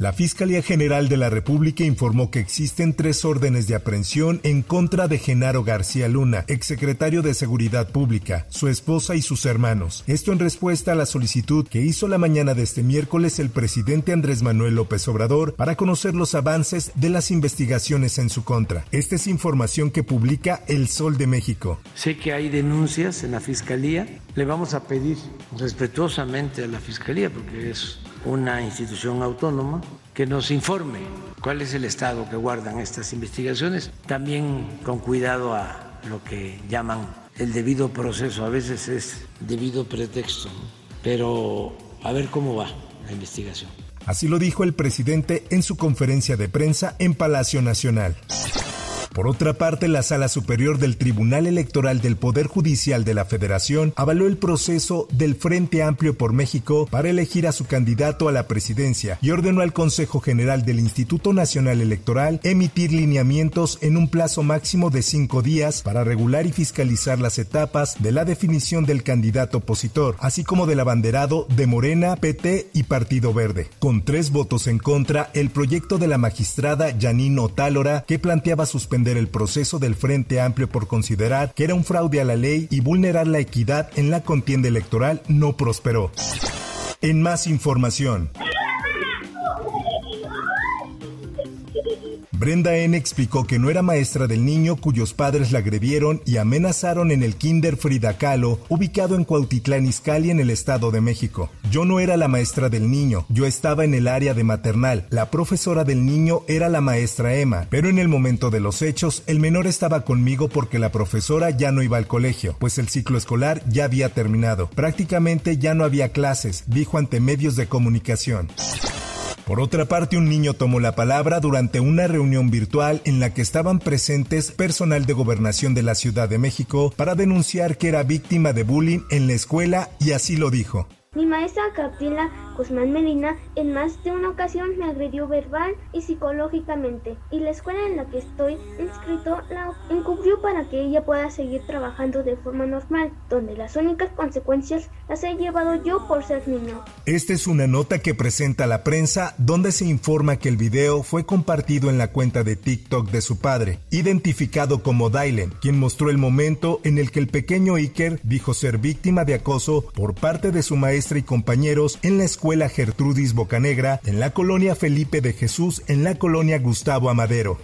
La Fiscalía General de la República informó que existen tres órdenes de aprehensión en contra de Genaro García Luna, exsecretario de Seguridad Pública, su esposa y sus hermanos. Esto en respuesta a la solicitud que hizo la mañana de este miércoles el presidente Andrés Manuel López Obrador para conocer los avances de las investigaciones en su contra. Esta es información que publica El Sol de México. Sé que hay denuncias en la Fiscalía. Le vamos a pedir respetuosamente a la Fiscalía, porque es una institución autónoma que nos informe cuál es el estado que guardan estas investigaciones, también con cuidado a lo que llaman el debido proceso, a veces es debido pretexto, pero a ver cómo va la investigación. Así lo dijo el presidente en su conferencia de prensa en Palacio Nacional. Por otra parte, la Sala Superior del Tribunal Electoral del Poder Judicial de la Federación avaló el proceso del Frente Amplio por México para elegir a su candidato a la presidencia y ordenó al Consejo General del Instituto Nacional Electoral emitir lineamientos en un plazo máximo de cinco días para regular y fiscalizar las etapas de la definición del candidato opositor, así como del abanderado de Morena, PT y Partido Verde. Con tres votos en contra, el proyecto de la magistrada Janine Otálora, que planteaba suspender el proceso del Frente Amplio por considerar que era un fraude a la ley y vulnerar la equidad en la contienda electoral no prosperó. En más información. Brenda N. explicó que no era maestra del niño cuyos padres la agredieron y amenazaron en el Kinder Frida Kahlo, ubicado en Cuautitlán Izcalli en el Estado de México. Yo no era la maestra del niño, yo estaba en el área de maternal. La profesora del niño era la maestra Emma, pero en el momento de los hechos, el menor estaba conmigo porque la profesora ya no iba al colegio, pues el ciclo escolar ya había terminado. Prácticamente ya no había clases, dijo ante medios de comunicación. Por otra parte, un niño tomó la palabra durante una reunión virtual en la que estaban presentes personal de gobernación de la Ciudad de México para denunciar que era víctima de bullying en la escuela y así lo dijo. Mi maestra Gabriela Guzmán Medina en más de una ocasión me agredió verbal y psicológicamente y la escuela en la que estoy inscrito la encubrió para que ella pueda seguir trabajando de forma normal, donde las únicas consecuencias las he llevado yo por ser niño. Esta es una nota que presenta la prensa donde se informa que el video fue compartido en la cuenta de TikTok de su padre, identificado como Dylan, quien mostró el momento en el que el pequeño Iker dijo ser víctima de acoso por parte de su maestra y compañeros en la escuela Gertrudis Bocanegra, en la colonia Felipe de Jesús, en la colonia Gustavo Amadero.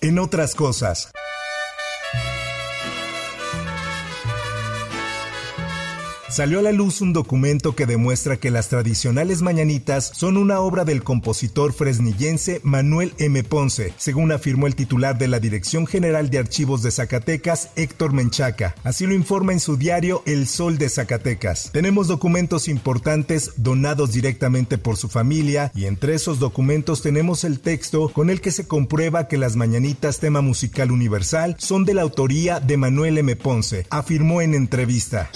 En otras cosas, salió a la luz un documento que demuestra que las tradicionales mañanitas son una obra del compositor fresnillense Manuel M. Ponce, según afirmó el titular de la Dirección General de Archivos de Zacatecas, Héctor Menchaca. Así lo informa en su diario El Sol de Zacatecas. Tenemos documentos importantes donados directamente por su familia y entre esos documentos tenemos el texto con el que se comprueba que las mañanitas tema musical universal son de la autoría de Manuel M. Ponce, afirmó en entrevista.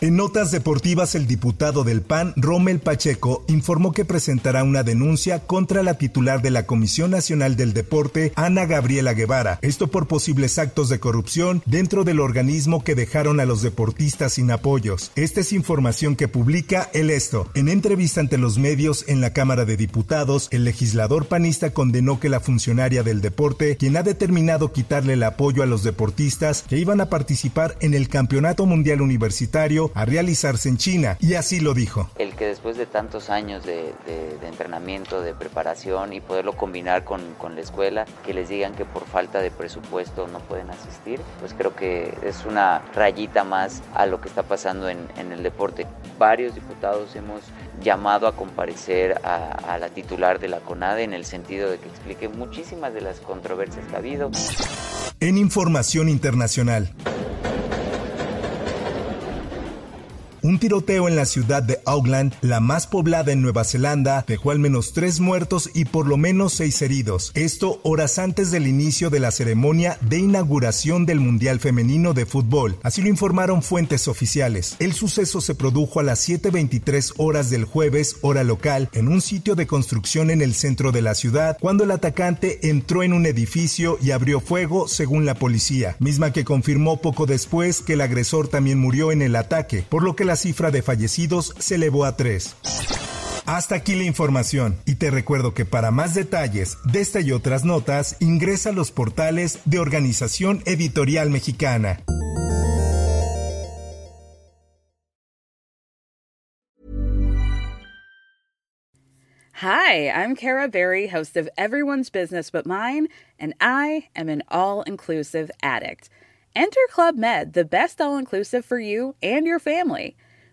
En notas deportivas, el diputado del PAN, Rommel Pacheco, informó que presentará una denuncia contra la titular de la Comisión Nacional del Deporte, Ana Gabriela Guevara, esto por posibles actos de corrupción dentro del organismo que dejaron a los deportistas sin apoyos. Esta es información que publica El Esto. En entrevista ante los medios en la Cámara de Diputados, el legislador panista condenó que la funcionaria del deporte, quien ha determinado quitarle el apoyo a los deportistas que iban a participar en el Campeonato Mundial Universitario, a realizarse en China, y así lo dijo. El que después de tantos años de, entrenamiento, de preparación y poderlo combinar con, la escuela, que les digan que por falta de presupuesto no pueden asistir, pues creo que es una rayita más a lo que está pasando en, el deporte. Varios diputados hemos llamado a comparecer a, a la titular de la CONADE en el sentido de que explique muchísimas de las controversias que ha habido. En información internacional. Un tiroteo en la ciudad de Auckland, la más poblada en Nueva Zelanda, dejó al menos tres muertos y por lo menos seis heridos. Esto horas antes del inicio de la ceremonia de inauguración del Mundial Femenino de Fútbol. Así lo informaron fuentes oficiales. El suceso se produjo a las 7.23 horas del jueves, hora local, en un sitio de construcción en el centro de la ciudad, cuando el atacante entró en un edificio y abrió fuego, según la policía, misma que confirmó poco después que el agresor también murió en el ataque, por lo que la cifra de fallecidos se elevó a tres. Hasta aquí la información y te recuerdo que para más detalles de esta y otras notas ingresa a los portales de Organización Editorial Mexicana. Hi, I'm Kara Berry, host of Everyone's Business But Mine, and I am an all-inclusive addict. Enter Club Med, the best all inclusive for you and your family.